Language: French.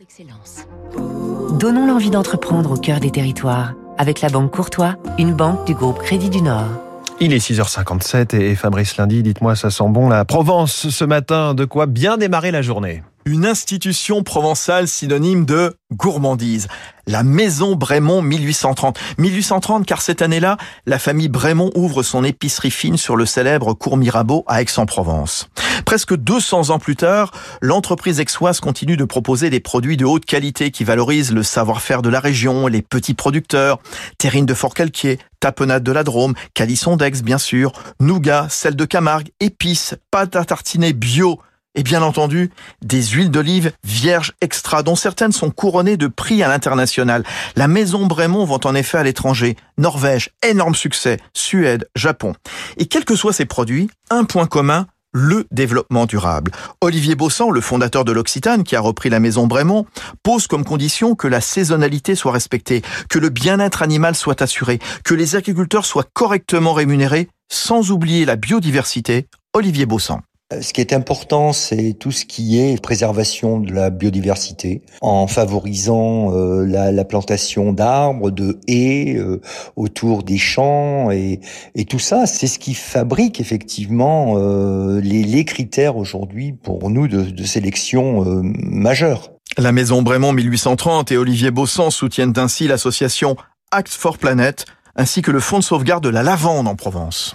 d'excellence. Donnons l'envie d'entreprendre au cœur des territoires avec la Banque Courtois, une banque du groupe Crédit du Nord. Il est 6h57 et Fabrice Lundi, dites-moi, ça sent bon la Provence ce matin, de quoi bien démarrer la journée une institution provençale synonyme de gourmandise. La maison Brémond 1830. 1830 car cette année-là, la famille Brémond ouvre son épicerie fine sur le célèbre cours Mirabeau à Aix-en-Provence. Presque 200 ans plus tard, l'entreprise aixoise continue de proposer des produits de haute qualité qui valorisent le savoir-faire de la région, les petits producteurs, terrine de Fort-Calquier, tapenade de la Drôme, calisson d'Aix bien sûr, nougat, sel de Camargue, épices, pâte à tartiner bio, et bien entendu des huiles d'olive vierges extra dont certaines sont couronnées de prix à l'international. La maison Brémond vend en effet à l'étranger, Norvège, énorme succès, Suède, Japon. Et quels que soient ces produits, un point commun, le développement durable. Olivier Bossan, le fondateur de l'Occitane, qui a repris la maison Brémond, pose comme condition que la saisonnalité soit respectée, que le bien-être animal soit assuré, que les agriculteurs soient correctement rémunérés, sans oublier la biodiversité. Olivier Bossan. Euh, ce qui est important, c'est tout ce qui est préservation de la biodiversité, en favorisant euh, la, la, plantation d'arbres, de haies euh, autour des champs, et, et tout ça, c'est ce qui fabrique effectivement les, les, critères aujourd'hui pour nous de, de sélection majeure. La maison Brémond 1830 et Olivier Bossan soutiennent ainsi l'association Act for Planet, ainsi que le fonds de sauvegarde de la lavande en Provence.